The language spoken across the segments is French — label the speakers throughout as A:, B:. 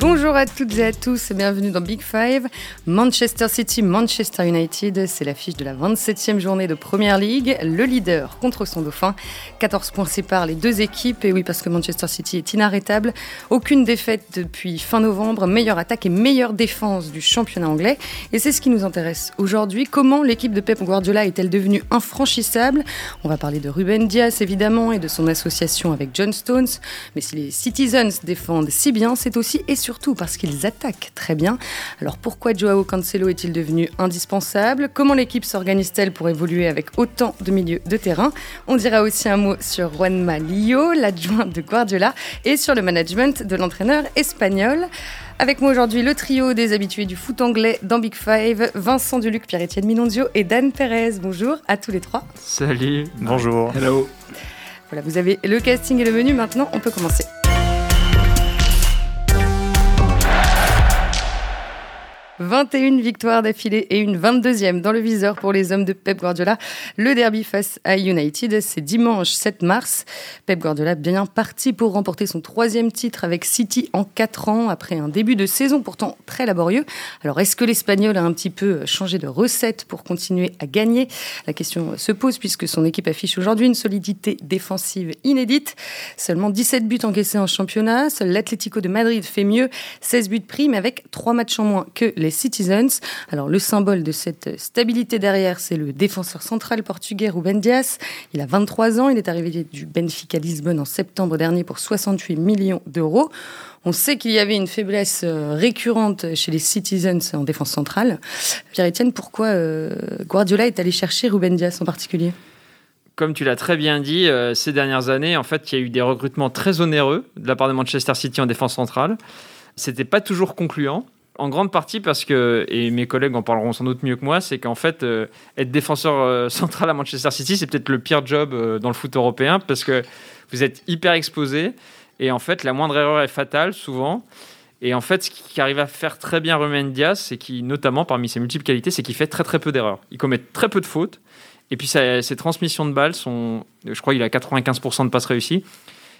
A: Bonjour à toutes et à tous et bienvenue dans Big Five. Manchester City, Manchester United, c'est l'affiche de la 27e journée de Première League. Le leader contre son dauphin. 14 points séparent les deux équipes. Et oui, parce que Manchester City est inarrêtable. Aucune défaite depuis fin novembre. Meilleure attaque et meilleure défense du championnat anglais. Et c'est ce qui nous intéresse aujourd'hui. Comment l'équipe de Pep Guardiola est-elle devenue infranchissable? On va parler de Ruben Diaz évidemment et de son association avec John Stones. Mais si les Citizens défendent si bien, c'est aussi et surtout parce qu'ils attaquent très bien. Alors pourquoi Joao Cancelo est-il devenu indispensable? Comment l'équipe s'organise-t-elle pour évoluer avec autant de milieux de terrain? On dira aussi un mot sur Juanma Lillo, l'adjoint de Guardiola, et sur le management de l'entraîneur espagnol. Avec moi aujourd'hui, le trio des habitués du foot anglais dans Big Five, Vincent Duluc, Pierre-Étienne Minondio et Dan Perez. Bonjour à tous les trois.
B: Salut.
C: Bonjour.
B: Hello.
A: Voilà, vous avez le casting et le menu. Maintenant, on peut commencer. 21 victoires d'affilée et une 22e dans le viseur pour les hommes de Pep Guardiola. Le derby face à United, c'est dimanche 7 mars. Pep Guardiola bien parti pour remporter son troisième titre avec City en 4 ans après un début de saison pourtant très laborieux. Alors est-ce que l'Espagnol a un petit peu changé de recette pour continuer à gagner? La question se pose puisque son équipe affiche aujourd'hui une solidité défensive inédite. Seulement 17 buts encaissés en championnat. Seul l'Atlético de Madrid fait mieux, 16 buts pris mais avec 3 matchs en moins que les Citizens. Alors le symbole de cette stabilité derrière, c'est le défenseur central portugais Ruben Dias. Il a 23 ans, il est arrivé du Benfica Lisbonne en septembre dernier pour 68 millions d'euros. On sait qu'il y avait une faiblesse euh, récurrente chez les Citizens en défense centrale. Pierre-Etienne, pourquoi euh, Guardiola est allé chercher Ruben Dias en particulier?
B: Comme tu l'as très bien dit, euh, ces dernières années, en fait, il y a eu des recrutements très onéreux de la part de Manchester City en défense centrale. C'était pas toujours concluant en grande partie parce que, et mes collègues en parleront sans doute mieux que moi, c'est qu'en fait, euh, être défenseur euh, central à Manchester City, c'est peut-être le pire job euh, dans le foot européen parce que vous êtes hyper exposé et en fait, la moindre erreur est fatale souvent. Et en fait, ce qui arrive à faire très bien Romain Diaz, c'est qu'il, notamment parmi ses multiples qualités, c'est qu'il fait très très peu d'erreurs. Il commet très peu de fautes. Et puis ses transmissions de balles sont, je crois, il a 95% de passes réussies.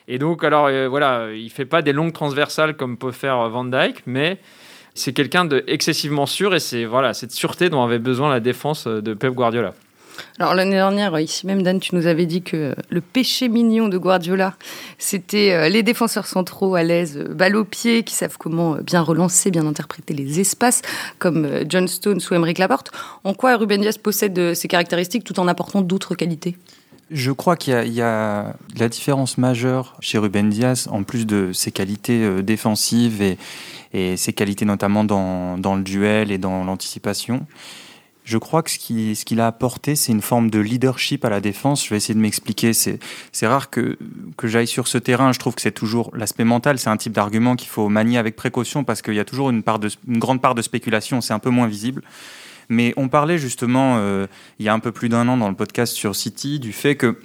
B: Et donc, alors voilà, il fait pas des longues transversales comme peut faire Van Dyke, mais c'est quelqu'un de excessivement sûr et c'est voilà cette sûreté dont avait besoin la défense de Pep Guardiola.
A: Alors l'année dernière, ici même Dan, tu nous avais dit que le péché mignon de Guardiola, c'était euh, les défenseurs centraux à l'aise, euh, balle au pied, qui savent comment euh, bien relancer, bien interpréter les espaces, comme John Stones ou Emeric Laporte. En quoi Ruben Dias possède ces caractéristiques tout en apportant d'autres qualités?
C: Je crois qu'il y, a la différence majeure chez Ruben Diaz, en plus de ses qualités défensives et, et ses qualités notamment dans, dans le duel et dans l'anticipation. Je crois que ce qu'il ce qu'il a apporté, c'est une forme de leadership à la défense. Je vais essayer de m'expliquer. C'est rare que, que j'aille sur ce terrain. Je trouve que c'est toujours l'aspect mental. C'est un type d'argument qu'il faut manier avec précaution parce qu'il y a toujours une, part de, une grande part de spéculation. C'est un peu moins visible. Mais on parlait justement, euh, il y a un peu plus d'un an dans le podcast sur City, du fait que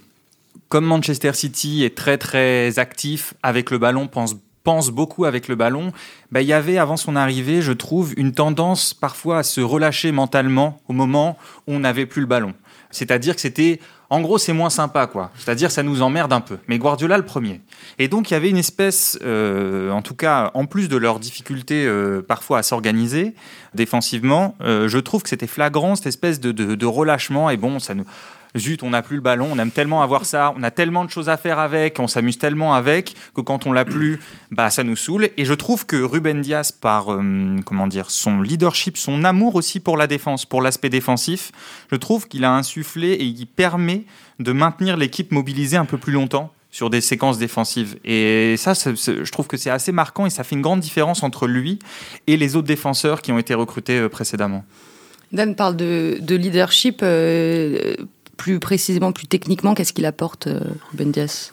C: comme Manchester City est très très actif avec le ballon, pense pense beaucoup avec le ballon, bah, il y avait avant son arrivée, je trouve, une tendance parfois à se relâcher mentalement au moment où on n'avait plus le ballon. C'est-à-dire que c'était, en gros, c'est moins sympa, quoi. C'est-à-dire ça nous emmerde un peu. Mais Guardiola le premier. Et donc il y avait une espèce, euh, en tout cas, en plus de leurs difficultés euh, parfois à s'organiser défensivement, euh, je trouve que c'était flagrant cette espèce de, de, de relâchement. Et bon, ça nous zut, on n'a plus le ballon, on aime tellement avoir ça, on a tellement de choses à faire avec, on s'amuse tellement avec que quand on l'a plus, bah ça nous saoule. Et je trouve que Ruben Diaz, par euh, comment dire, son leadership, son amour aussi pour la défense, pour l'aspect défensif, je trouve qu'il a insufflé et il permet de maintenir l'équipe mobilisée un peu plus longtemps sur des séquences défensives. Et ça, je trouve que c'est assez marquant et ça fait une grande différence entre lui et les autres défenseurs qui ont été recrutés euh, précédemment.
A: Dan parle de, leadership. Euh, plus précisément, plus techniquement, qu'est-ce qu'il apporte, euh, Ruben Dias?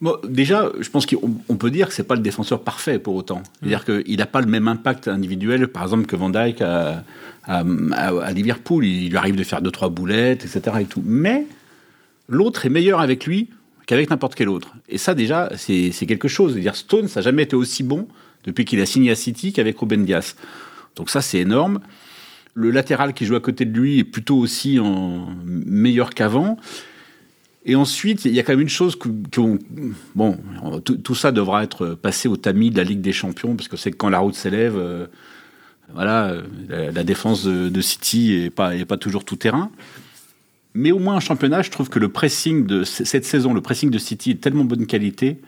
D: Bon, déjà, je pense qu'on peut dire que c'est pas le défenseur parfait pour autant. C'est-à-dire mm. qu'il n'a pas le même impact individuel, par exemple, que Van Dijk à, à, Liverpool. Il lui arrive de faire deux trois boulettes, etc. Et tout. Mais l'autre est meilleur avec lui qu'avec n'importe quel autre. Et ça, déjà, c'est quelque chose. dire Stone, ça n'a jamais été aussi bon depuis qu'il a signé à City qu'avec Ruben Dias. Donc ça, c'est énorme. Le latéral qui joue à côté de lui est plutôt aussi en meilleur qu'avant. Et ensuite, il y a quand même une chose que, bon, tout, ça devra être passé au tamis de la Ligue des Champions, parce que c'est que quand la route s'élève, euh, voilà, la, défense de, City est pas, est pas toujours tout terrain. Mais au moins en championnat, je trouve que le pressing de cette saison, le pressing de City est tellement bonne qualité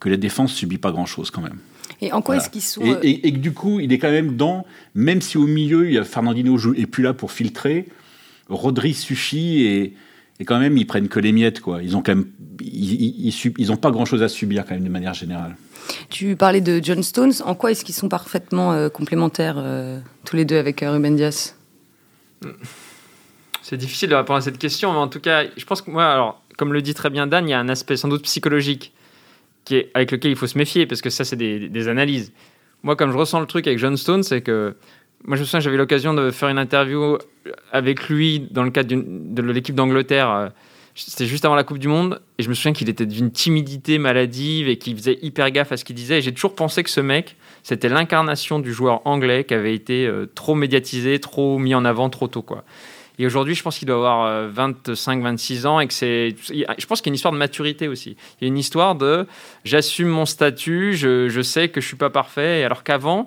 D: que la défense subit pas grand chose quand même.
A: Et en quoi est-ce qu'ils sont.
D: Et, et, que du coup, il est quand même dans, même si au milieu, il y a Fernandino et plus là pour filtrer, Rodri suffit et, et quand même, ils prennent que les miettes, quoi. Ils ont quand même, ils, ils, ont pas grand-chose à subir quand même de manière générale.
A: Tu parlais de John Stones. En quoi est-ce qu'ils sont parfaitement euh, complémentaires euh, tous les deux avec euh, Ruben Diaz
B: C'est difficile de répondre à cette question, mais en tout cas, je pense que moi, alors, comme le dit très bien Dan, il y a un aspect sans doute psychologique qui est, avec lequel il faut se méfier, parce que ça, c'est des, analyses. Moi, comme je ressens le truc avec John Stones, c'est que moi, je me souviens, j'avais l'occasion de faire une interview avec lui dans le cadre de l'équipe d'Angleterre. Euh, c'était juste avant la Coupe du Monde. Et je me souviens qu'il était d'une timidité maladive et qu'il faisait hyper gaffe à ce qu'il disait. Et j'ai toujours pensé que ce mec, c'était l'incarnation du joueur anglais qui avait été euh, trop médiatisé, trop mis en avant trop tôt. Quoi. Et aujourd'hui, je pense qu'il doit avoir 25-26 euh, ans et que c'est. Je pense qu'il y a une histoire de maturité aussi. Il y a une histoire de j'assume mon statut, je, je, sais que je suis pas parfait, alors qu'avant,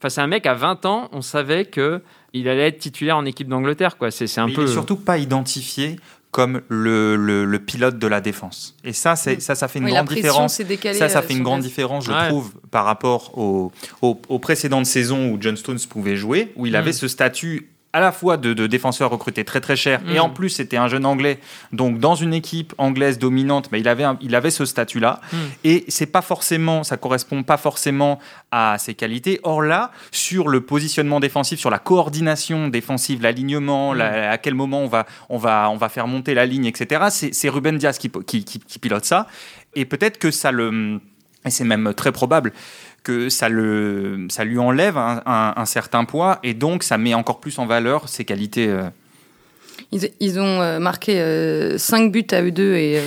B: face à un mec à 20 ans, on savait que il allait être titulaire en équipe d'Angleterre. Quoi. C'est, un peu.
C: Il est surtout pas identifié comme le, le, pilote de la défense. Et ça, c'est, ça, ça fait une grande différence. ça, ça fait une grande différence, je trouve, par rapport aux au, au précédentes saisons où John Stones pouvait jouer, où il avait mm. ce statut à la fois de, défenseurs recrutés très très cher et mm. en plus c'était un jeune anglais donc dans une équipe anglaise dominante mais il avait il avait ce statut là mm. et c'est pas forcément ça correspond pas forcément à ses qualités or là sur le positionnement défensif sur la coordination défensive l'alignement mm. à quel moment on va on va on va faire monter la ligne etc c'est Ruben Diaz qui, qui, qui pilote ça et peut-être que ça le et c'est même très probable que ça, le, ça lui enlève un, certain poids et donc ça met encore plus en valeur ses qualités. Euh.
A: Ils, ont euh, marqué 5 euh, buts à eux deux et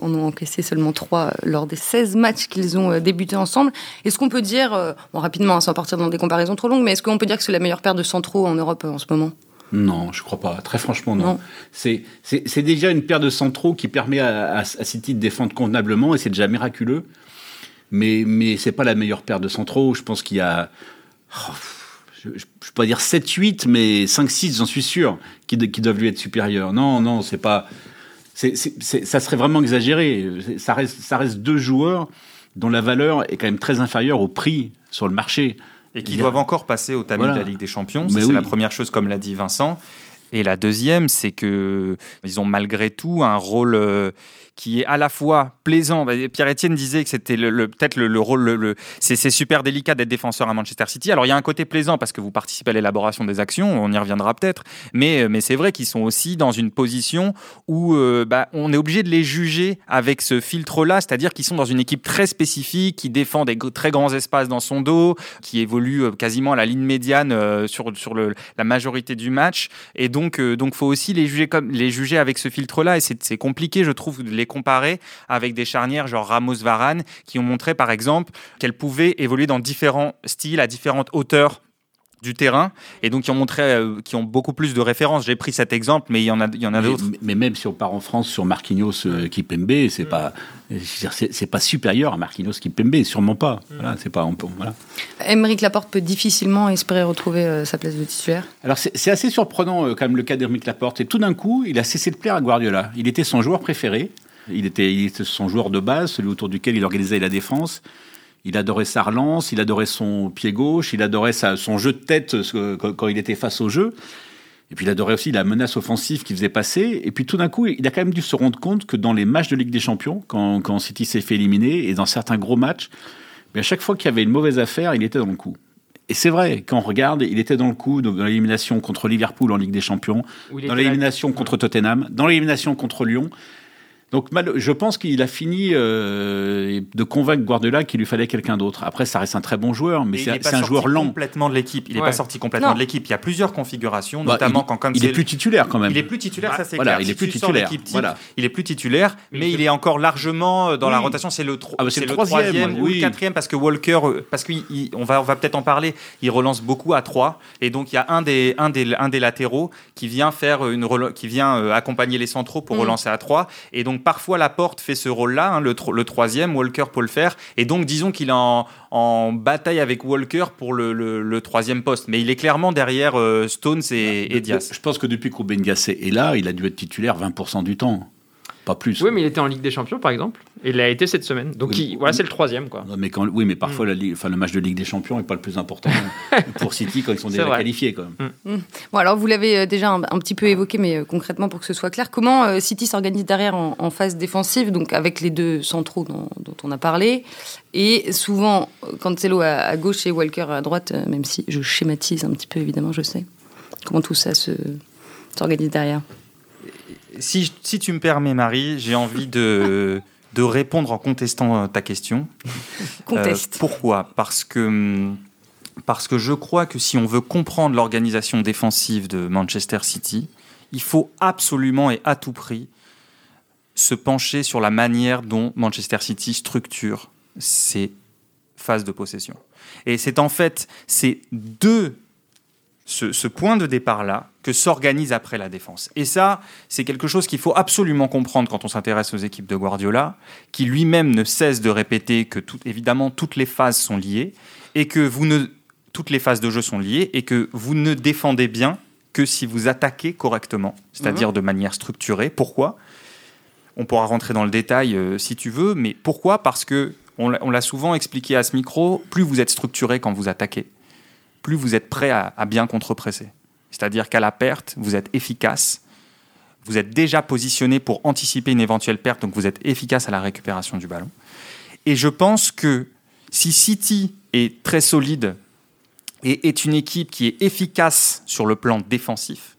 A: en ont encaissé seulement 3 lors des 16 matchs qu'ils ont débuté ensemble. Est-ce qu'on peut dire, bon, rapidement, hein, sans partir dans des comparaisons trop longues, mais est-ce qu'on peut dire que c'est la meilleure paire de centraux en Europe en ce moment?
D: Non, je crois pas. Très franchement, non. C'est déjà une paire de centraux qui permet à, à, City de défendre convenablement et c'est déjà miraculeux mais, mais c'est pas la meilleure paire de centraux. Je pense qu'il y a, oh, je ne peux pas dire 7-8, mais 5-6, j'en suis sûr, qui, qui, doivent lui être supérieurs. Non, non, c'est pas. ça serait vraiment exagéré. Ça reste, ça reste deux joueurs dont la valeur est quand même très inférieure au prix sur le marché.
C: Et qui doivent encore passer au tamis de la Ligue des Champions. C'est la première chose, comme l'a dit Vincent. Et la deuxième, c'est que ils ont malgré tout un rôle euh, qui est à la fois plaisant. Bah, Pierre-Etienne disait que c'était le, peut-être le, rôle, le, c'est super délicat d'être défenseur à Manchester City. Alors il y a un côté plaisant parce que vous participez à l'élaboration des actions, on y reviendra peut-être, mais, mais c'est vrai qu'ils sont aussi dans une position où euh, bah, on est obligé de les juger avec ce filtre-là, c'est-à-dire qu'ils sont dans une équipe très spécifique, qui défend des très grands espaces dans son dos, qui évolue euh, quasiment à la ligne médiane euh, sur, la majorité du match. Et donc, donc faut aussi les juger, avec ce filtre-là, et c'est compliqué, je trouve, les comparer avec des charnières genre Ramos-Varane qui ont montré par exemple qu'elles pouvaient évoluer dans différents styles, à différentes hauteurs du terrain et donc qui ont montré euh, qui ont beaucoup plus de références. J'ai pris cet exemple, mais il y en a il y en a d'autres.
D: Mais, même si on part en France sur Marquinhos euh, Kipembe, c'est pas c'est pas supérieur à Marquinhos Kipembe, sûrement pas. Voilà, c'est pas voilà.
A: Émeric Laporte peut difficilement espérer retrouver euh, sa place de titulaire.
D: Alors c'est assez surprenant quand même le cas d'Émeric Laporte. Et tout d'un coup, il a cessé de plaire à Guardiola. Il était son joueur préféré. Il était, son joueur de base, celui autour duquel il organisait la défense. Il adorait sa relance, il adorait son pied gauche, il adorait son jeu de tête quand il était face au jeu. Et puis il adorait aussi la menace offensive qu'il faisait passer. Et puis tout d'un coup, il a quand même dû se rendre compte que dans les matchs de Ligue des Champions, quand, quand City s'est fait éliminer, et dans certains gros matchs, à chaque fois qu'il y avait une mauvaise affaire, il était dans le coup. Et c'est vrai, quand on regarde, il était dans le coup dans l'élimination contre Liverpool en Ligue des Champions, dans l'élimination contre Tottenham, dans l'élimination contre Lyon. Donc je pense qu'il a fini euh, de convaincre Guardiola qu'il lui fallait quelqu'un d'autre. Après, ça reste un très bon joueur, mais c'est un joueur lent.
C: complètement de l'équipe. Il n'est pas sorti complètement de l'équipe. Il y a plusieurs configurations, bah, notamment
D: quand
C: Cancelo...
D: Il est plus titulaire quand même.
C: Il est plus titulaire, ça c'est
D: voilà, clair. Il est plus titulaire. voilà.
C: Il est plus titulaire, mais, il est encore largement euh, dans la rotation. C'est le, ah bah, le, troisième, ou le quatrième parce que Walker, euh, parce qu'on va, on va peut-être en parler. Il relance beaucoup à trois, et donc il y a un des, un des, un des latéraux qui vient faire une, qui vient accompagner les centraux pour mm. relancer à trois, et donc donc parfois Laporte fait ce rôle-là, hein, le, le, troisième, Walker peut le faire, et donc disons qu'il est en, en, bataille avec Walker pour le, le, troisième poste, mais il est clairement derrière euh, Stones et, et, Diaz.
D: Je pense que depuis Gasset est là, il a dû être titulaire 20% du temps pas plus.
B: Oui, mais il était en Ligue des Champions, par exemple. Et il a été cette semaine. Donc voilà, c'est le troisième. Quoi.
D: mais quand, oui, mais parfois, mm. enfin, le match de Ligue des Champions n'est pas le plus important pour City quand ils sont déjà qualifiés. Quand même.
A: Mm. Mm. Bon, alors, vous l'avez euh, déjà un, petit peu évoqué, mais euh, concrètement, pour que ce soit clair, comment euh, City s'organise derrière en, phase défensive, donc avec les deux centraux dont, on a parlé, et souvent, Cancelo à, à gauche et Walker à droite, même si je schématise un petit peu, évidemment, je sais. Comment tout ça s'organise derrière?
C: Si, tu me permets, Marie, j'ai envie de, de répondre en contestant euh, ta question.
A: Conteste.
C: Euh, pourquoi? Parce que, hum, parce que je crois que si on veut comprendre l'organisation défensive de Manchester City, il faut absolument et à tout prix se pencher sur la manière dont Manchester City structure ses phases de possession. Et c'est en fait ces deux ce, point de départ-là que s'organise après la défense. Et ça, c'est quelque chose qu'il faut absolument comprendre quand on s'intéresse aux équipes de Guardiola, qui lui-même ne cesse de répéter que tout, évidemment toutes les phases sont liées et que vous ne, toutes les phases de jeu sont liées et que vous ne défendez bien que si vous attaquez correctement, c'est-à-dire mhm. de manière structurée. Pourquoi? On pourra rentrer dans le détail euh, si tu veux, mais pourquoi? Parce que on l'a souvent expliqué à ce micro, plus vous êtes structuré quand vous attaquez, plus vous êtes prêt à, bien contre-presser. C'est-à-dire qu'à la perte, vous êtes efficace, vous êtes déjà positionné pour anticiper une éventuelle perte, donc vous êtes efficace à la récupération du ballon. Et je pense que si City est très solide et est une équipe qui est efficace sur le plan défensif,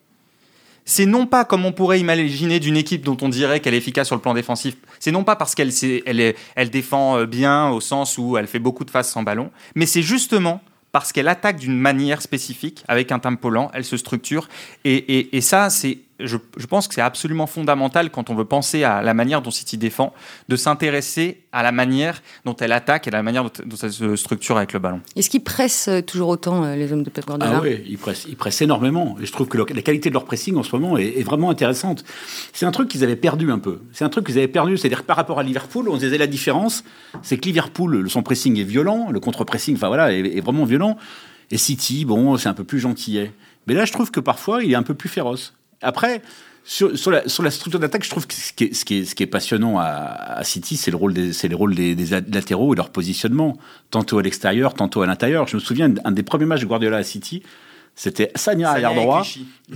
C: c'est non pas comme on pourrait imaginer d'une équipe dont on dirait qu'elle est efficace sur le plan défensif, c'est non pas parce qu'elle elle, elle défend bien au sens où elle fait beaucoup de phases sans ballon, mais c'est justement parce qu'elle attaque d'une manière spécifique, avec un tempo lent, elle se structure. Et, et, ça, c'est, je, je, pense que c'est absolument fondamental quand on veut penser à la manière dont City défend, de s'intéresser à la manière dont elle attaque et à la manière dont, elle se structure avec le ballon.
A: Est-ce qu'ils pressent euh, toujours autant, euh, les hommes de Pep Guardiola?
D: Ah oui, ils pressent, ils pressent énormément. Et je trouve que la qualité de leur pressing en ce moment est, est vraiment intéressante. C'est un truc qu'ils avaient perdu un peu. C'est un truc qu'ils avaient perdu. C'est-à-dire que par rapport à Liverpool, on disait la différence, c'est que Liverpool, son pressing est violent, le contre-pressing, enfin voilà, est, est vraiment violent et City, bon, c'est un peu plus gentillet. Mais là, je trouve que parfois, il est un peu plus féroce. Après, sur, la, structure d'attaque, je trouve que ce qui est, ce qui est, ce qui est passionnant à, City, c'est le rôle, des, les rôles des, latéraux et leur positionnement, tantôt à l'extérieur, tantôt à l'intérieur. Je me souviens d'un des premiers matchs de Guardiola à City, c'était Sagna arrière droit,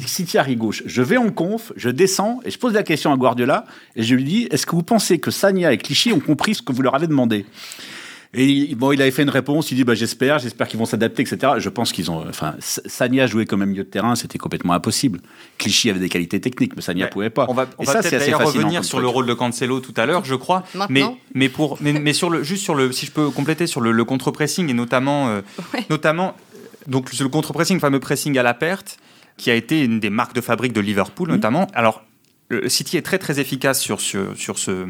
D: City arrière gauche. Je vais en conf, je descends et je pose la question à Guardiola et je lui dis est-ce que vous pensez que Sagna et Clichy ont compris ce que vous leur avez demandé? Et bon, il avait fait une réponse, il dit bah, j'espère, j'espère qu'ils vont s'adapter, etc. Je pense qu'ils ont. Enfin, Sania jouait comme même milieu de terrain, c'était complètement impossible. Clichy avait des qualités techniques, mais Sania ne pouvait pas.
C: On va, on va peut-être revenir sur le rôle de Cancelo tout à l'heure, je crois. Mais, mais, pour, mais, sur le, juste sur le, si je peux compléter sur le, contre-pressing et notamment, euh, notamment donc le contre-pressing, le fameux pressing à la perte, qui a été une des marques de fabrique de Liverpool mmh. notamment. Alors, le City est très très efficace sur, sur, sur, ce,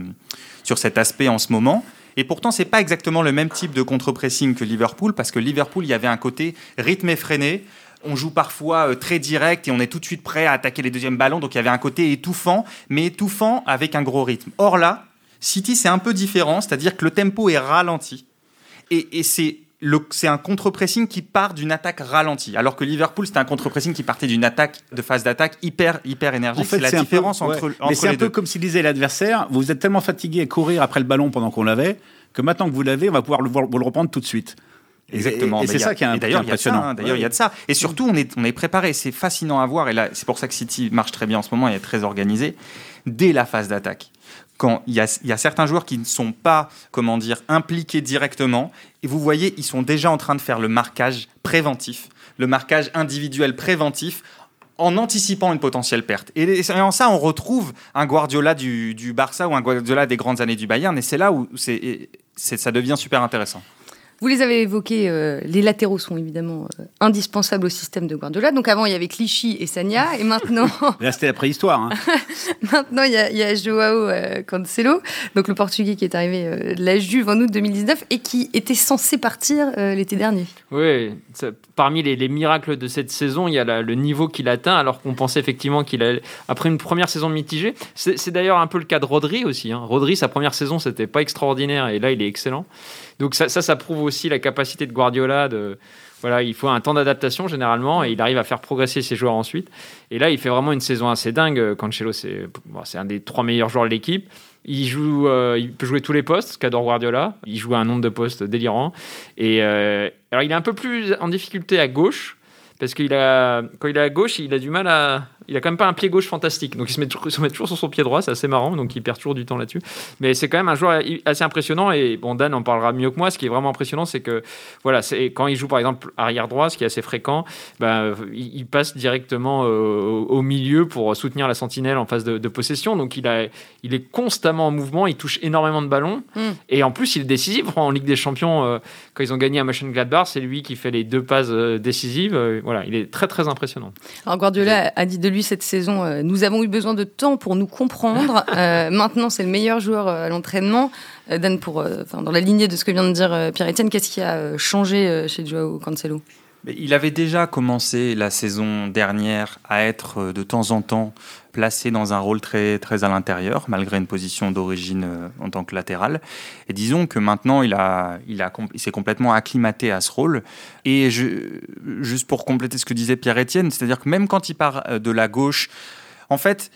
C: sur cet aspect en ce moment. Et pourtant, c'est pas exactement le même type de contre-pressing que Liverpool, parce que Liverpool, il y avait un côté rythme effréné. On joue parfois euh, très direct et on est tout de suite prêt à attaquer les deuxièmes ballons. Donc il y avait un côté étouffant, mais étouffant avec un gros rythme. Or là, City, c'est un peu différent, c'est-à-dire que le tempo est ralenti. Et, c'est c'est un contre-pressing qui part d'une attaque ralentie. Alors que Liverpool, c'était un contre-pressing qui partait d'une attaque de phase d'attaque hyper, hyper énergique.
D: c'est la différence entre, Mais c'est un peu comme s'il disait l'adversaire vous êtes tellement fatigué à courir après le ballon pendant qu'on l'avait que maintenant que vous l'avez, on va pouvoir le, vous le reprendre tout de suite.
C: Exactement. Et, c'est ça qui est, d'ailleurs, impressionnant. D'ailleurs, il y a de ça. Et surtout, on est, on est préparé. C'est fascinant à voir. Et là, c'est pour ça que City marche très bien en ce moment et est très organisé. Dès la phase d'attaque, quand il y, a, certains joueurs qui ne sont pas, comment dire, impliqués directement, et vous voyez, ils sont déjà en train de faire le marquage préventif, le marquage individuel préventif, en anticipant une potentielle perte. Et en ça, on retrouve un Guardiola du, du Barça ou un Guardiola des grandes années du Bayern, et c'est là où c'est, ça devient super intéressant.
A: Vous les avez évoqués, euh, les latéraux sont évidemment euh, indispensables au système de Guardiola. Donc avant, il y avait Clichy et Sagna, et maintenant...
D: Là, c'était la préhistoire. Hein.
A: maintenant, il y, a, il y a Joao euh, Cancelo, donc le Portugais qui est arrivé euh, de la Juve en août 2019 et qui était censé partir euh, l'été dernier.
B: Oui, ça- parmi les, les miracles de cette saison, il y a la- le niveau qu'il atteint, alors qu'on pensait effectivement qu'il a, après une première saison mitigée. C'est c'est d'ailleurs un peu le cas de Rodri aussi. hein. Rodri, sa première saison, c'était pas extraordinaire, et là, il est excellent. Donc ça, ça, ça prouve aussi la capacité de Guardiola de voilà, il faut un temps d'adaptation généralement et il arrive à faire progresser ses joueurs ensuite. Et là, il fait vraiment une saison assez dingue. Cancelo, c'est bon, un des trois meilleurs joueurs de l'équipe. Il joue, euh, il peut jouer tous les postes, ce qu'adore Guardiola. Il joue à un nombre de postes délirant. Et euh, alors, il est un peu plus en difficulté à gauche parce qu'il a, quand il est à gauche, il a du mal à, il a quand même pas un pied gauche fantastique. Donc il se met, toujours- il se met toujours sur son pied droit, c'est assez marrant. Donc il perd toujours du temps là-dessus. Mais c'est quand même un joueur assez impressionnant. Et bon, Dan en parlera mieux que moi. Ce qui est vraiment impressionnant, c'est que voilà, c'est quand il joue par exemple arrière droit, ce qui est assez fréquent, ben, il, passe directement euh, au, au milieu pour soutenir la sentinelle en phase de, de possession. Donc il, a, il est constamment en mouvement, il touche énormément de ballons.
A: Mm.
B: Et en plus, il est décisif. En Ligue des Champions, euh, quand ils ont gagné à Mönchengladbach, c'est lui qui fait les deux passes euh, décisives. Voilà, il est très très impressionnant.
A: Alors Guardiola a dit de lui cette saison, euh, nous avons eu besoin de temps pour nous comprendre. Euh, maintenant, c'est le meilleur joueur euh, à l'entraînement. Dan, pour, dans la lignée de ce que vient de dire Pierre-Etienne, qu'est-ce qui a changé chez Joao Cancelo?
C: Il avait déjà commencé la saison dernière à être euh, de temps en temps placé dans un rôle très, très à l'intérieur, malgré une position d'origine euh, en tant que latéral. Et disons que maintenant, il, a, il, a, s'est complètement acclimaté à ce rôle. Et juste pour compléter ce que disait Pierre-Etienne, c'est-à-dire que même quand il part euh, de la gauche, en fait,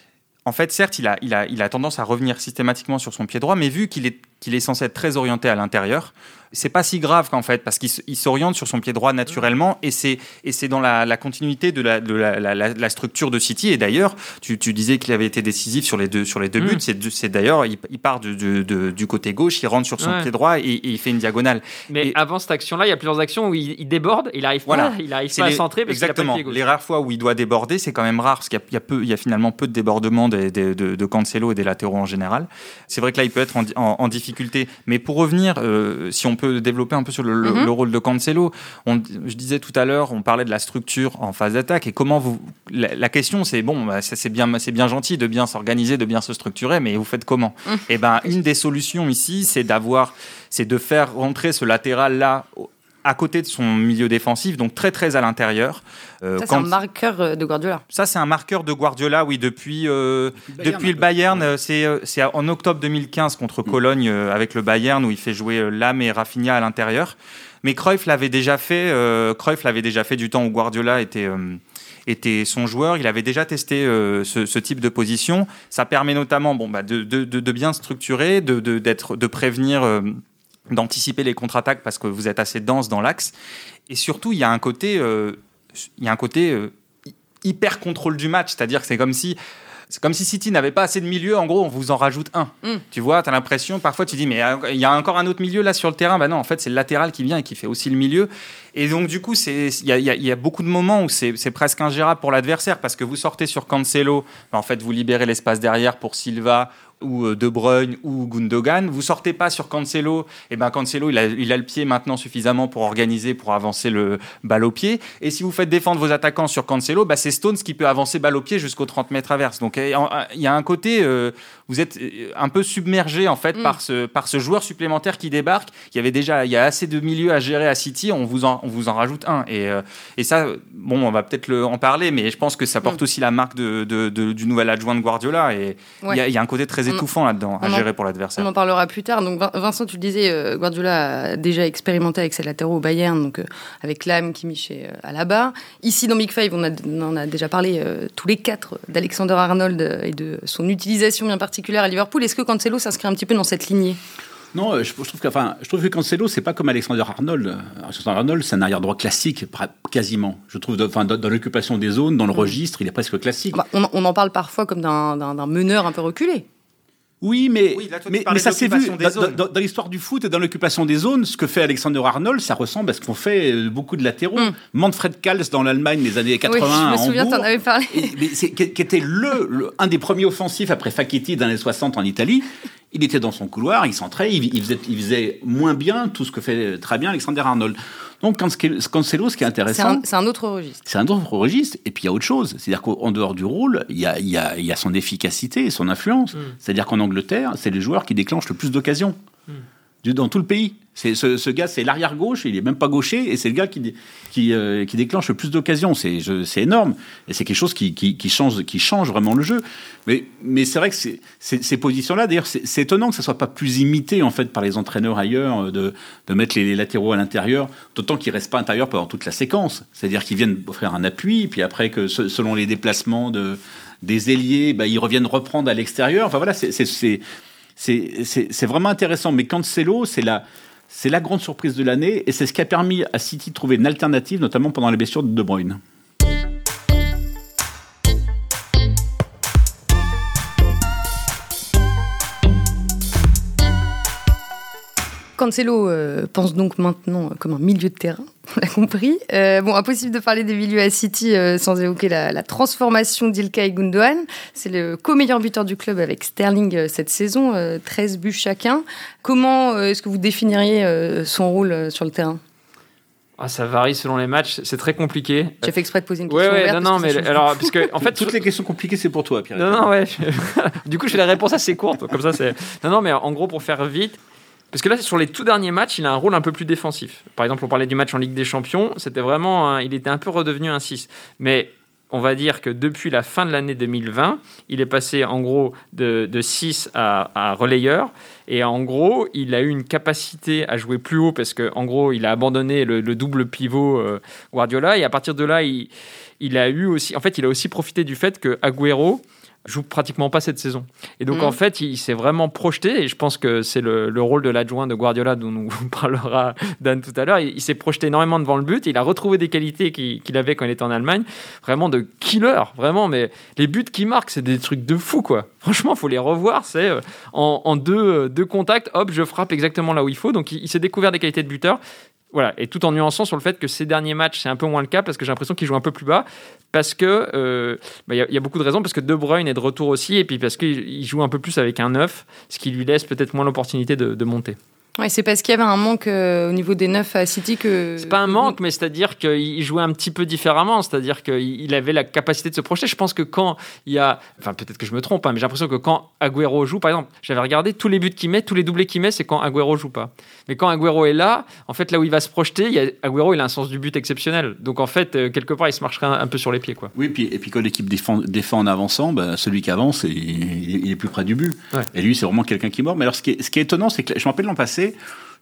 C: en fait, certes, il a, il, a, il a tendance à revenir systématiquement sur son pied droit, mais vu qu'il est, qu'il est censé être très orienté à l'intérieur, c'est pas si grave qu'en fait, parce qu'il s'oriente sur son pied droit naturellement, et c'est et c'est dans la, la continuité de, la, de la, la- la- la structure de City. Et d'ailleurs, tu, tu disais qu'il avait été décisif sur les deux sur les deux
B: Mm.
C: buts. C'est c'est d'ailleurs, il, il part du, du, du- du côté gauche, il rentre sur son
B: Ouais.
C: pied droit et, et il fait une diagonale.
B: Mais
C: Et-
B: avant cette action-là, il y a plusieurs actions où il, il déborde, il arrive
C: Voilà.
B: pas, il arrive pas à centrer parce pas le
C: exactement.
B: pied.
C: Les rares fois où il doit déborder, c'est quand même rare parce qu'il y a, il y a peu, il y a finalement peu de débordements de, de Cancelo et des latéraux en général. C'est vrai que là, il peut être en, di- en- en difficulté. Mais pour revenir, euh, si on peut développer un peu sur le,
A: Mhm.
C: le rôle de Cancelo, on- je disais tout à l'heure, on parlait de la structure en phase d'attaque et comment vous. La, la question, c'est bon, bah, c'est bien, c'est bien gentil de bien s'organiser, de bien se structurer, mais vous faites comment
A: Mhm.
C: Et ben, une des solutions ici, c'est d'avoir, c'est de faire rentrer ce latéral là. À côté de son milieu défensif, donc très très à l'intérieur. Euh,
A: Ça, c'est un marqueur euh, de Guardiola.
C: ça, c'est un marqueur de Guardiola, oui, depuis, euh,
D: Bayern,
C: depuis le. Bayern. euh, C'est c'est en octobre 2015 contre Cologne euh, avec le Bayern où il fait jouer euh, Lam et Rafinha à l'intérieur. Mais Cruyff l'avait déjà fait. euh, Cruyff l'avait déjà fait du temps où Guardiola était. euh, était son joueur, il avait déjà testé euh, ce, ce type de position. Ça permet notamment bon, bah, de, de- de- de bien structurer, de, de, d'être- de prévenir, euh, d'anticiper les contre-attaques parce que vous êtes assez dense dans l'axe. Et surtout, il y a un côté, euh, il y a un côté euh, hy- hyper contrôle du match, c'est-à-dire que c'est comme si c'est comme si City n'avait pas assez de milieu, en gros, on vous en rajoute un.
A: Mm.
C: Tu vois, tu as l'impression, parfois tu dis, mais euh, il y a encore un autre milieu là sur le terrain. Bah non, en fait, c'est le latéral qui vient et qui fait aussi le milieu. Et donc, du coup, il y y a- beaucoup de moments où c'est presque ingérable pour l'adversaire parce que vous sortez sur Cancelo, bah, en fait, vous libérez l'espace derrière pour Silva ou euh, De Bruyne ou Gundogan. Vous sortez pas sur Cancelo, et ben Cancelo, il a, le pied maintenant suffisamment pour organiser, pour avancer le balle au pied. Et si vous faites défendre vos attaquants sur Cancelo, bah, c'est Stones qui peut avancer balle au pied jusqu'aux 30 mètres averse. Donc il y a un côté, euh, vous êtes euh, un peu submergé en fait
A: Mm.
C: par, ce, par ce joueur supplémentaire qui débarque. Il y avait déjà, il y a assez de milieux à gérer à City, on vous en, on vous en rajoute un. Et, euh, et ça, bon, on va peut-être en parler, mais je pense que ça porte
A: Mm.
C: aussi la marque de, de- de- du nouvel adjoint de Guardiola. Et il
A: Ouais.
C: y, a- il y a un côté très
A: On
C: étouffant là-dedans à
A: on
C: gérer pour
A: On
C: l'adversaire.
A: en parlera plus tard. Donc Vin- Vincent, tu le disais, euh, Guardiola a déjà expérimenté avec ses latéraux au Bayern, donc euh, avec Lam, Kimmich et euh, Alaba. Ici, dans Big Five, on, a, on en a déjà parlé euh, tous les quatre d'Alexander Arnold euh, et de son utilisation bien particulière à Liverpool. Est-ce que Cancelo s'inscrit un petit peu dans cette lignée?
D: Non, euh, je, trouve que, enfin, je trouve que Cancelo, c'est pas comme Alexander Arnold. Euh, Alexander Arnold, c'est un arrière droit classique, quasiment. Je trouve, enfin, dans, l'occupation des zones, dans le registre, il est presque classique.
A: Bah, on, on en parle parfois comme d'un meneur un peu reculé.
D: Oui, mais,
C: Oui, là, toi, tu
D: mais, mais ça s'est vu dans,
C: zones.
D: dans- dans l'histoire du foot et dans l'occupation des zones. Ce que fait Alexander Arnold, ça ressemble à ce qu'ont fait euh, beaucoup de latéraux.
A: Mm.
D: Manfred Kals dans l'Allemagne des années 80
A: oui, je me souviens, t'en avais parlé.
D: Et- mais c'est- qui, qui était le, le- un des premiers offensifs après Facchetti dans les 60 en Italie. Il était dans son couloir, il centrait, il, il faisait, il faisait moins bien tout ce que fait très bien Alexander Arnold. Donc, Cancelo, ce qui est intéressant.
A: C'est un, autre registre.
D: C'est un autre registre. Et puis, il y a autre chose. C'est-à-dire qu'en dehors du rôle, il y a, il y a, il y a son efficacité et son influence. Mm. C'est-à-dire qu'en Angleterre, c'est les joueurs qui déclenchent le plus d'occasions. Dans tout le pays. C'est ce, gars, c'est l'arrière gauche, il est même pas gaucher, et c'est le gars qui, qui, euh, qui, déclenche le plus d'occasions. C'est énorme, et c'est quelque chose qui, qui, change, qui change vraiment le jeu. Mais, mais c'est vrai que ces positions-là, d'ailleurs, c'est étonnant que ça soit pas plus imité en fait par les entraîneurs ailleurs, euh, de, de mettre les, latéraux à l'intérieur, d'autant qu'ils restent pas intérieurs pendant toute la séquence. C'est-à-dire qu'ils viennent offrir un appui, puis après que selon les déplacements de des ailiers, bah, ils reviennent reprendre à l'extérieur. Enfin voilà, c'est c'est vraiment intéressant. Mais Cancelo, c'est la, c'est la grande surprise de l'année et c'est ce qui a permis à City de trouver une alternative, notamment pendant les blessures de De Bruyne.
A: Cancelo euh, pense donc maintenant comme un milieu de terrain, on l'a compris. Euh, bon, impossible de parler des milieux à City euh, sans évoquer la, transformation d'Ilkay Gundogan. C'est le co-meilleur buteur du club avec Sterling cette saison, 13 buts chacun. Comment est-ce que vous définiriez son rôle sur le terrain?
B: Ah, ça varie selon les matchs, c'est très compliqué.
A: J'ai fait exprès de poser une question. Ouais,
B: ouais, non, non, mais alors, parce que, en fait,
D: toutes les questions compliquées, c'est pour toi, Pierre.
B: Non, non, ouais. du coup, je fais la réponse assez courte, comme ça, c'est. Non, non, mais en gros, pour faire vite, parce que là, sur les tout derniers matchs, il a un rôle un peu plus défensif. Par exemple, on parlait du match en Ligue des Champions, c'était vraiment, il était un peu redevenu un 6. Mais on va dire que depuis la fin de l'année 2020, il est passé en gros de, 6 à, relayeur. Et en gros, il a eu une capacité à jouer plus haut parce qu'en gros, il a abandonné le, double pivot euh, Guardiola. Et à partir de là, il, a eu aussi, en fait, il a aussi profité du fait que Agüero joue pratiquement pas cette saison. Et donc, en mm. fait, il, s'est vraiment projeté, et je pense que c'est le, rôle de l'adjoint de Guardiola dont nous parlera Dan tout à l'heure. Il, s'est projeté énormément devant le but, il a retrouvé des qualités qu'il avait quand il était en Allemagne, vraiment de killer, vraiment, mais les buts qu'il marque, c'est des trucs de fou, quoi. Franchement, faut les revoir, c'est euh, en, deux, deux contacts, hop, je frappe exactement là où il faut. Donc, il s'est découvert des qualités de buteur. Voilà, et tout en nuançant sur le fait que ces derniers matchs, c'est un peu moins le cas parce que j'ai l'impression qu'il joue un peu plus bas. Parce que euh, bah, il y, a beaucoup de raisons, parce que De Bruyne est de retour aussi, et puis parce qu'il joue un peu plus avec un 9, ce qui lui laisse peut-être moins l'opportunité de monter.
A: Ouais, c'est parce qu'il y avait un manque euh, au niveau des neufs à City que.
B: C'est pas un manque, mais c'est-à-dire qu'il jouait un petit peu différemment. C'est-à-dire qu'il avait la capacité de se projeter. Je pense que quand il y a. Enfin, peut-être que je me trompe, hein, mais j'ai l'impression que quand Agüero joue, par exemple, j'avais regardé tous les buts qu'il met, tous les doublés qu'il met, c'est quand Agüero joue pas. Mais quand Agüero est là, en fait, là où il va se projeter, il y a... Agüero, il a un sens du but exceptionnel. Donc, en fait, euh, quelque part, il se marcherait un, peu sur les pieds. Quoi.
D: Oui, et puis, et puis quand l'équipe défend, défend en avançant, bah, celui qui avance, il, est plus près du but. Et lui, c'est vraiment quelqu'un qui mord. Mais alors, ce qui est, ce qui est étonnant, c'est que je me rappelle l'an passé,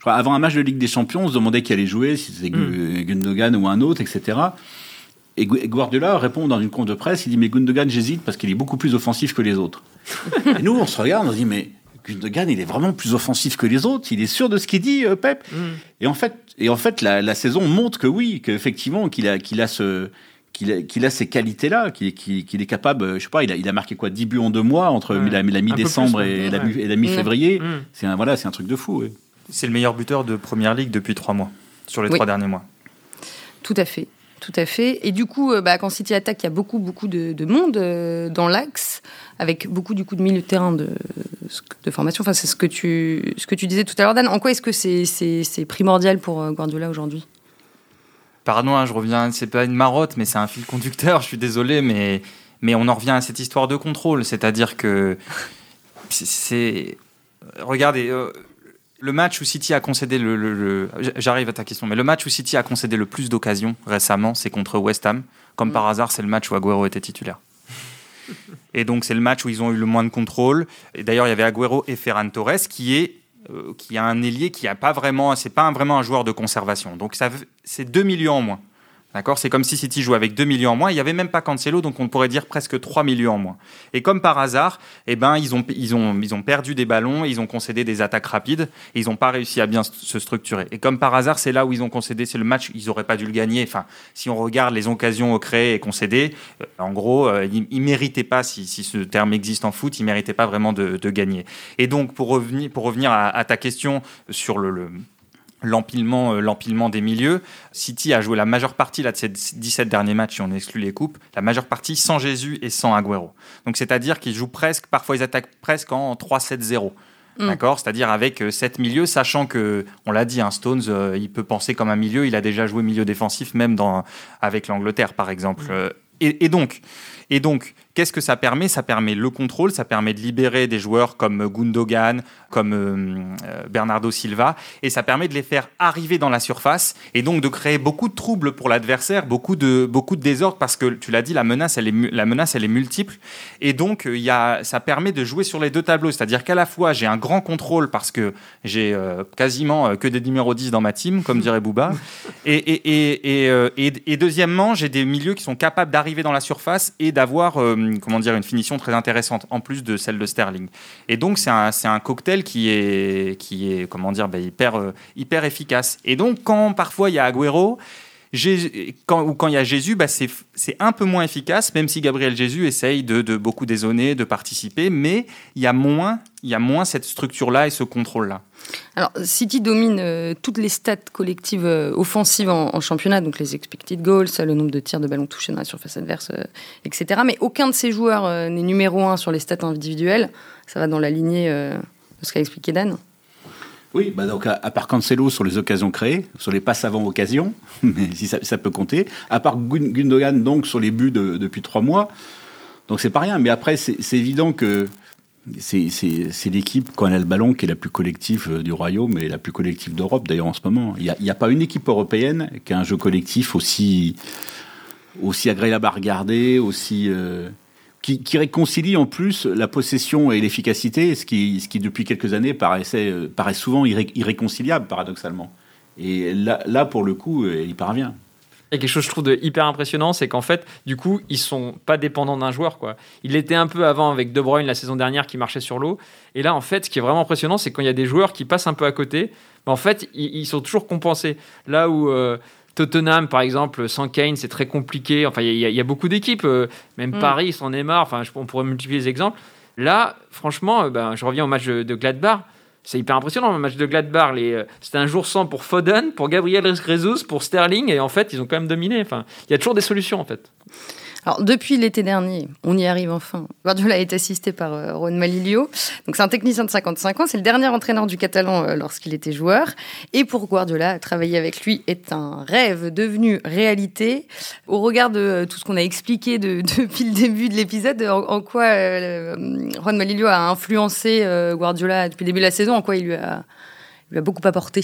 D: avant un match de Ligue des Champions, on se demandait qui allait jouer, si c'était mm. Gundogan ou un autre, etc. Et Guardiola répond dans une conf de presse, il dit mais Gundogan j'hésite parce qu'il est beaucoup plus offensif que les autres. et nous on se regarde, on se dit mais Gundogan il est vraiment plus offensif que les autres, il est sûr de ce qu'il dit euh, Pep. Mm. Et en fait, et en fait la, saison montre que oui, qu'effectivement qu'il a qu'il a ce qu'il a, ces qualités-là, qu'il est capable, je sais pas, il a, il a marqué quoi, 10 buts en deux mois entre la, mi-décembre et, la, mi-février. Mm. C'est un, voilà, c'est un truc de fou.
C: C'est le meilleur buteur de Première Ligue depuis trois mois, sur les trois derniers mois.
A: Tout à fait. Tout à fait. Et du coup, euh, bah, quand City attaque, il y a beaucoup, beaucoup de, monde euh, dans l'axe, avec beaucoup du coup de milieu de terrain de, de formation. Enfin, c'est ce que tu, ce que tu disais tout à l'heure, Dan. En quoi est-ce que c'est primordial pour euh, Guardiola aujourd'hui?
C: Pardon, hein, je reviens. C'est pas une marotte, mais c'est un fil conducteur. Je suis désolé, mais mais on en revient à cette histoire de contrôle, c'est-à-dire que c'est regardez le match où City a concédé le, j'arrive à ta question, mais le match où City a concédé le plus d'occasions récemment, c'est contre West Ham. Comme par mm. hasard, c'est le match où Agüero était titulaire. Et donc c'est le match où ils ont eu le moins de contrôle. Et d'ailleurs, il y avait Agüero et Ferran Torres qui est euh, qui a un ailier qui a pas vraiment, c'est pas vraiment un joueur de conservation. Donc ça, c'est 2 millions en moins. D'accord? C'est comme si City jouait avec 2 millions en moins. Il n'y avait même pas Cancelo, donc on pourrait dire presque 3 millions en moins. Et comme par hasard, eh ben, ils, ont, ils, ont, ils ont perdu des ballons, ils ont concédé des attaques rapides, ils n'ont pas réussi à bien se structurer. Et comme par hasard, c'est là où ils ont concédé, c'est le match, ils n'auraient pas dû le gagner. Enfin, si on regarde les occasions créées et concédées, euh, en gros, euh, ils ne méritaient pas, si, ce terme existe en foot, ils ne méritaient pas vraiment de, gagner. Et donc, pour revenir, pour revenir à, ta question sur le l'empilement euh, l'empilement des milieux. City a joué la majeure partie là, de ces 17 derniers matchs, si on exclut les coupes, la majeure partie sans Jésus et sans Agüero. Donc c'est-à-dire qu'ils jouent presque, parfois ils attaquent presque en 3-7-0. Mm. D'accord? C'est-à-dire avec sept milieux, sachant que, on l'a dit, un hein, Stones, il peut penser comme un milieu, il a déjà joué milieu défensif, même dans, avec l'Angleterre, par exemple. Mm. et, donc, et donc, Qu'est-ce que ça permet? Ça permet le contrôle, ça permet de libérer des joueurs comme Gundogan, comme euh, euh, Bernardo Silva, et ça permet de les faire arriver dans la surface, et donc de créer beaucoup de troubles pour l'adversaire, beaucoup de, beaucoup de désordre, parce que tu l'as dit, la menace, elle est, la menace, elle est multiple, et donc il y a, ça permet de jouer sur les deux tableaux, c'est-à-dire qu'à la fois j'ai un grand contrôle parce que j'ai euh, quasiment que des numéros 10 dans ma team, comme dirait Bouba, et, et, et, et, deuxièmement, j'ai des milieux qui sont capables d'arriver dans la surface et d'avoir comment dire, une finition très intéressante, en plus de celle de Sterling. Et donc, c'est un, cocktail qui est, qui est comment dire, ben, hyper, euh, hyper efficace. Et donc, quand parfois il y a Agüero, quand, ou quand il y a Jésus, bah c'est un peu moins efficace, même si Gabriel Jésus essaye de, beaucoup dézonner, de participer, mais il y a moins, il y a moins cette structure-là et ce contrôle-là.
A: Alors, City domine euh, toutes les stats collectives euh, offensives en, championnat, donc les expected goals, le nombre de tirs de ballon touchés dans la surface adverse, euh, etc. Mais aucun de ces joueurs n'est numéro un sur les stats individuelles. Ça va dans la lignée de ce qu'a expliqué Dan.
D: Oui, bah donc à, part Cancelo sur les occasions créées, sur les passes avant occasion, mais si ça, peut compter. À part Gundogan donc sur les buts depuis trois mois. Donc c'est pas rien. Mais après, c'est évident que c'est l'équipe, quand elle a le ballon, qui est la plus collective euh, du royaume et la plus collective d'Europe, d'ailleurs, en ce moment. Il n'y a, pas une équipe européenne qui a un jeu collectif aussi, agréable à regarder, aussi. Euh, qui, réconcilie en plus la possession et l'efficacité, ce qui, ce qui depuis quelques années paraissait, euh, paraît souvent irréconciliable, paradoxalement. Et là, là, pour le coup, il parvient.
B: Il y a quelque chose, je trouve, de hyper impressionnant, c'est qu'en fait, du coup, ils sont pas dépendants d'un joueur. Quoi. Il était un peu avant avec De Bruyne la saison dernière qui marchait sur l'eau. Et là, en fait, ce qui est vraiment impressionnant, c'est quand il y a des joueurs qui passent un peu à côté, bah, en fait, ils, sont toujours compensés. Là où euh, Tottenham, par exemple, sans Kane, c'est très compliqué. Enfin, il y, a beaucoup d'équipes, euh, même mm. Paris, sans Neymar. Enfin, on pourrait multiplier les exemples. Là, franchement, euh, ben, je reviens au match de, de Gladbach c'est hyper impressionnant le match de Gladbach. Euh, c'était un jour sans pour Foden, pour Gabriel Jesus, pour Sterling, et en fait, ils ont quand même dominé. Enfin, il y a toujours des solutions en fait.
A: Depuis l'été dernier, on y arrive enfin. Guardiola est assisté par euh, Ron Malilio. Donc, c'est un technicien de 55 ans. C'est le dernier entraîneur du Catalan euh, lorsqu'il était joueur. Et pour Guardiola, travailler avec lui est un rêve devenu réalité. Au regard de euh, tout ce qu'on a expliqué depuis le début de l'épisode, en, quoi Ron Malilio a influencé Guardiola depuis le début de la saison, en quoi il lui a, lui a beaucoup apporté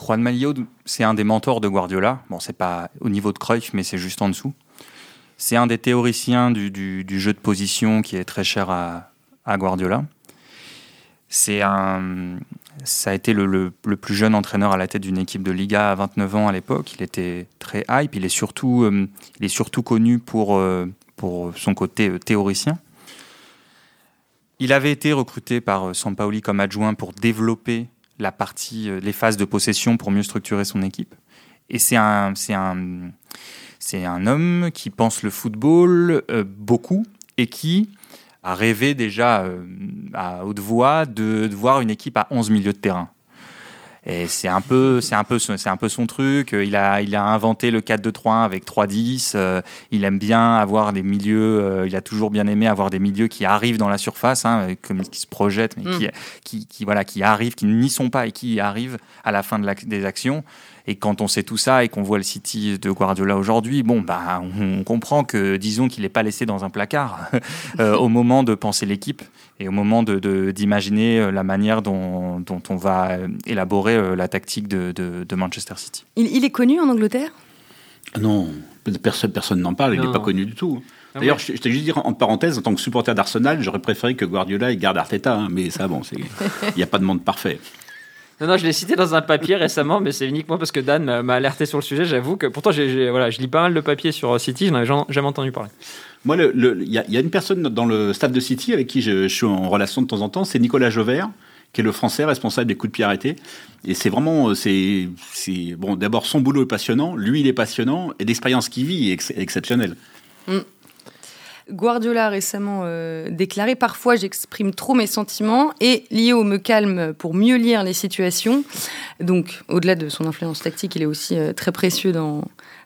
C: Juan Malillo, c'est un des mentors de Guardiola. Bon, c'est pas au niveau de Cruyff, mais c'est juste en dessous. C'est un des théoriciens du, jeu de position qui est très cher à, Guardiola. C'est un, ça a été le, plus jeune entraîneur à la tête d'une équipe de Liga à 29 ans à l'époque. Il était très hype. Il est surtout, euh, il est surtout connu pour, euh, son côté euh, théoricien. Il avait été recruté par Sampaoli comme adjoint pour développer la partie, les phases de possession pour mieux structurer son équipe. Et c'est un, c'est un, c'est un homme qui pense le football euh, beaucoup et qui a rêvé déjà euh, à haute voix de, voir une équipe à 11 milieux de terrain. Et c'est un peu, c'est un peu, c'est un peu son truc. Il a, il a inventé le 4-2-3-1 avec 3-10. Euh, il aime bien avoir des milieux. il a toujours bien aimé avoir des milieux qui arrivent dans la surface, hein, comme qui se projettent, mais qui, mm. qui, qui, voilà, qui arrivent, qui n'y sont pas et qui arrivent à la fin de des actions. Et quand on sait tout ça et qu'on voit le City de Guardiola aujourd'hui, bon, bah, on comprend que, disons qu'il n'est pas laissé dans un placard euh, au moment de penser l'équipe et au moment d'imaginer de, euh, la manière dont, dont, on va euh, élaborer la tactique de, de Manchester City.
A: Il, est connu en Angleterre?
D: Non, personne personne n'en parle, il n'est pas connu du tout. Ah D'ailleurs, je, te juste dire en parenthèse, en tant que supporter d'Arsenal, j'aurais préféré que Guardiola garde Arteta, hein, mais ça, bon, il n'y a pas de monde parfait.
B: Non, non, je l'ai cité dans un papier récemment, mais c'est uniquement parce que Dan m'a alerté sur le sujet. J'avoue que pourtant, voilà, je lis pas mal de papiers sur City, je n'en avais jamais entendu parler.
D: Moi, il y, a une personne dans le staff de City avec qui je, suis en relation de temps en temps, c'est Nicolas Jauvert, qui est le français responsable des coups de pied arrêtés. Et c'est vraiment, c'est, bon, d'abord son boulot est passionnant, lui il est passionnant, et l'expérience qu'il vit est exceptionnelle. Mm.
A: Guardiola a récemment euh, déclaré Parfois, j'exprime trop mes sentiments et Lio me calme pour mieux lire les situations. Donc, au-delà de son influence tactique, il est aussi euh, très précieux dans,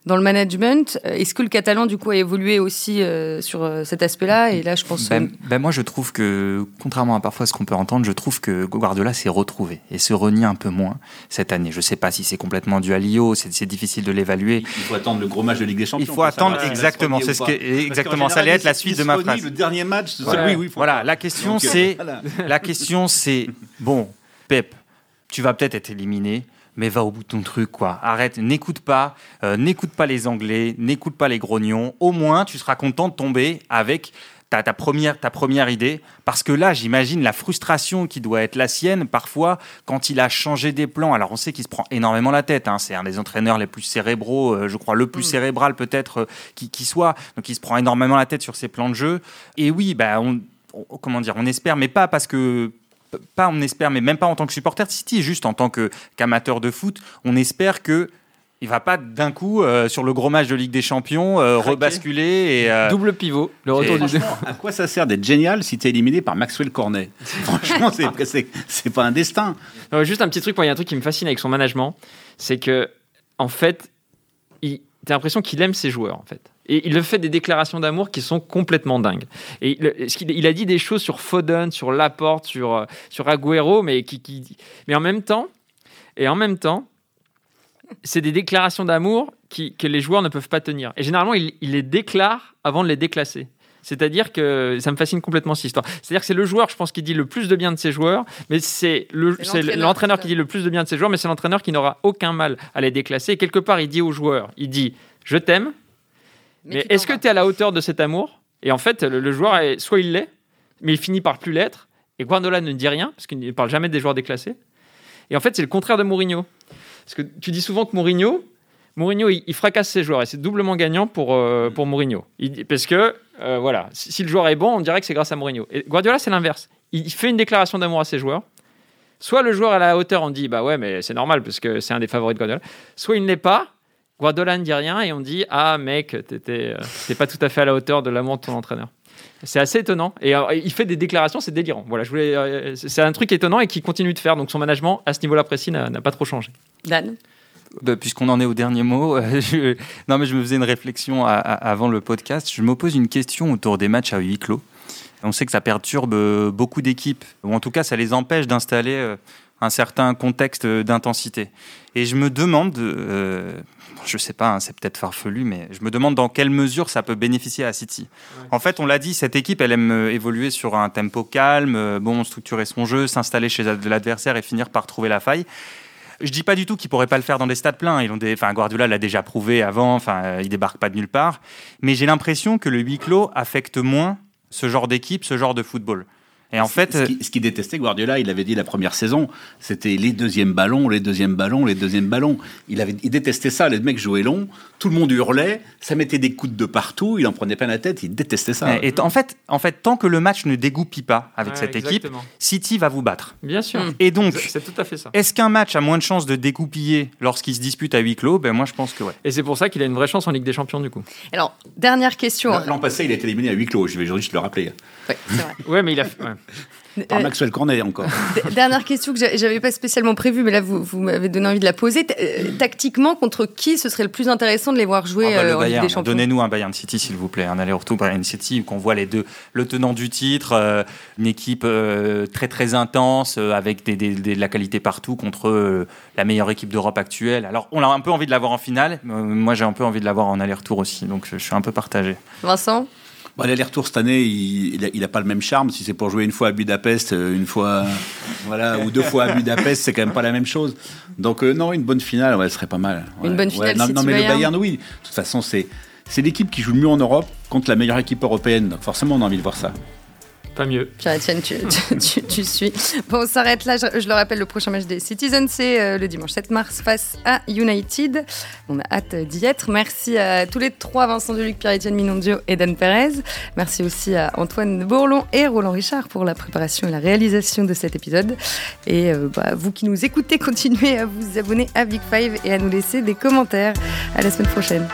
A: dans le management. Est-ce que le catalan, du coup, a évolué aussi euh, sur euh, cet aspect-là? Et là, je pense.
C: Ben, ben, moi, je trouve que, contrairement à parfois ce qu'on peut entendre, je trouve que Guardiola s'est retrouvé et se renie un peu moins cette année. Je ne sais pas si c'est complètement dû à Lio, c'est difficile de l'évaluer.
D: Il faut attendre le gros match de Ligue des Champions.
C: Il faut attendre exactement. C'est ce que exactement. Ça allait être la suite de ma phrase.
D: Le dernier match, c'est
C: voilà. oui, voilà. La question, c'est la question, c'est bon, Pep, tu vas peut-être être éliminé mais va au bout de ton truc, quoi. Arrête, n'écoute pas, euh, n'écoute pas les Anglais, n'écoute pas les grognons. Au moins, tu seras content de tomber avec ta, ta, première, ta première idée. Parce que là, j'imagine la frustration qui doit être la sienne parfois quand il a changé des plans. Alors, on sait qu'il se prend énormément la tête. Hein. C'est un des entraîneurs les plus cérébraux, euh, je crois, le plus mm. cérébral peut-être euh, qui, qui, soit. Donc, il se prend énormément la tête sur ses plans de jeu. Et oui, bah, on, comment dire, on espère, mais pas parce que pas on espère, mais même pas en tant que supporter. De City, juste en tant qu'amateur de foot, on espère que il va pas d'un coup euh, sur le gros match de Ligue des Champions euh, rebasculer et euh,
B: double pivot le retour du
D: à quoi ça sert d'être génial si tu es éliminé par Maxwell Cornet? Franchement c'est pas un destin.
B: Juste un petit truc il y a un truc qui me fascine avec son management c'est que en fait tu as l'impression qu'il aime ses joueurs en fait et il le fait des déclarations d'amour qui sont complètement dingues. Et il, il, a dit des choses sur Foden, sur Laporte, sur, euh, sur Agüero, mais, qui, qui, mais en même temps, et en même temps, c'est des déclarations d'amour que les joueurs ne peuvent pas tenir. Et généralement, il, il les déclare avant de les déclasser. C'est-à-dire que ça me fascine complètement cette histoire. C'est-à-dire que c'est le joueur, je pense, qui dit le plus de bien de ses joueurs, mais c'est l'entraîneur qui dit le plus de bien de ses joueurs, mais c'est l'entraîneur qui n'aura aucun mal à les déclasser. Et quelque part, il dit aux joueurs, il dit, je t'aime, mais, est-ce que tu es à la hauteur de cet amour? Et en fait, le, joueur, est, soit il l'est, mais il finit par plus l'être. Et Guardiola ne dit rien, parce qu'il ne parle jamais des joueurs déclassés. Et en fait, c'est le contraire de Mourinho. Parce que tu dis souvent que Mourinho, Mourinho, il, fracasse ses joueurs et c'est doublement gagnant pour, euh, pour Mourinho. Il, parce que, euh, voilà, si, le joueur est bon, on dirait que c'est grâce à Mourinho. Et Guardiola, c'est l'inverse. Il, fait une déclaration d'amour à ses joueurs. Soit le joueur est à la hauteur, on dit, bah ouais, mais c'est normal parce que c'est un des favoris de Guardiola. Soit il ne l'est pas, Guardiola ne dit rien et on dit Ah, mec, t'étais euh, pas tout à fait à la hauteur de l'amour de ton entraîneur. C'est assez étonnant. Et euh, il fait des déclarations, c'est délirant. Voilà, je voulais, euh, c'est un truc étonnant et qui continue de faire. Donc son management, à ce niveau-là précis, n'a pas trop changé.
A: Dan
C: bah, Puisqu'on en est au dernier mot, je... non, mais je me faisais une réflexion avant le podcast. Je me pose une question autour des matchs à huis clos. On sait que ça perturbe beaucoup d'équipes, ou en tout cas, ça les empêche d'installer un certain contexte d'intensité. Et je me demande, je sais pas, hein, c'est peut-être farfelu, mais je me demande dans quelle mesure ça peut bénéficier à City. En fait, on l'a dit, cette équipe, elle aime euh, évoluer sur un tempo calme, euh, bon, structurer son jeu, s'installer chez l'adversaire et finir par trouver la faille. Je dis pas du tout qu'ils pourraient pas le faire dans des stades pleins. Ils ont des, enfin, Guardiola l'a déjà prouvé avant. Enfin, euh, il débarque pas de nulle part. Mais j'ai l'impression que le huis clos affecte moins ce genre d'équipe, ce genre de football.
D: Et en fait, ce qui, détestait Guardiola, il avait dit la première saison, c'était les deuxièmes ballons, les deuxièmes ballons, les deuxièmes ballons. Il avait, il détestait ça. Les mecs jouaient long, tout le monde hurlait, ça mettait des coups de partout, il en prenait pas la tête, il détestait ça.
C: Et en fait, en fait, tant que le match ne dégoupille pas avec cette équipe, City va vous battre.
B: Bien sûr.
C: Et donc,
B: c'est tout à fait ça.
C: Est-ce qu'un match a moins de chances de dégoupiller lorsqu'il se dispute à huis clos? Ben moi, je pense que ouais.
B: Et c'est pour ça qu'il a une vraie chance en Ligue des Champions du coup.
A: Alors, dernière question.
D: L'an passé, il a été éliminé à huis clos. Je vais juste le rappeler.
A: Oui,
B: ouais, mais il a.
D: Par euh, Maxwell Cornet encore.
A: Dernière question que j'avais pas spécialement prévue, mais là vous, vous m'avez donné envie de la poser. Euh, tactiquement, contre qui ce serait le plus intéressant de les voir jouer ah bah, euh, en des Champions?
C: Donnez-nous un Bayern City, s'il vous plaît, un aller-retour Bayern City, qu'on voit les deux, le tenant du titre, une équipe très très intense, avec des, de la qualité partout contre la meilleure équipe d'Europe actuelle. Alors on a un peu envie de l'avoir en finale, moi j'ai un peu envie de l'avoir en aller-retour aussi, donc je suis un peu partagé.
A: Vincent?
D: Bon, L'aller-retour cette année, il n'a pas le même charme. Si c'est pour jouer une fois à Budapest, euh, une fois, voilà, ou deux fois à Budapest, c'est quand même pas la même chose. Donc euh, non, une bonne finale, ouais, ce serait pas mal.
A: Une bonne finale.
D: non, non, mais le Bayern, oui. De toute façon, c'est c'est l'équipe qui joue le mieux en Europe contre la meilleure équipe européenne. Donc forcément, on a envie de voir ça.
B: Pas mieux.
A: Pierre-Etienne, tu, suis. Bon, on s'arrête là. Je, le rappelle, le prochain match des Citizens, c'est euh, le dimanche 7 mars face à United. On a hâte d'y être. Merci à tous les trois, Vincent Deluc, Pierre-Etienne Minondio et Dan Perez. Merci aussi à Antoine Bourlon et Roland Richard pour la préparation et la réalisation de cet épisode. Et euh, bah, vous qui nous écoutez, continuez à vous abonner à Big Five et à nous laisser des commentaires. À la semaine prochaine.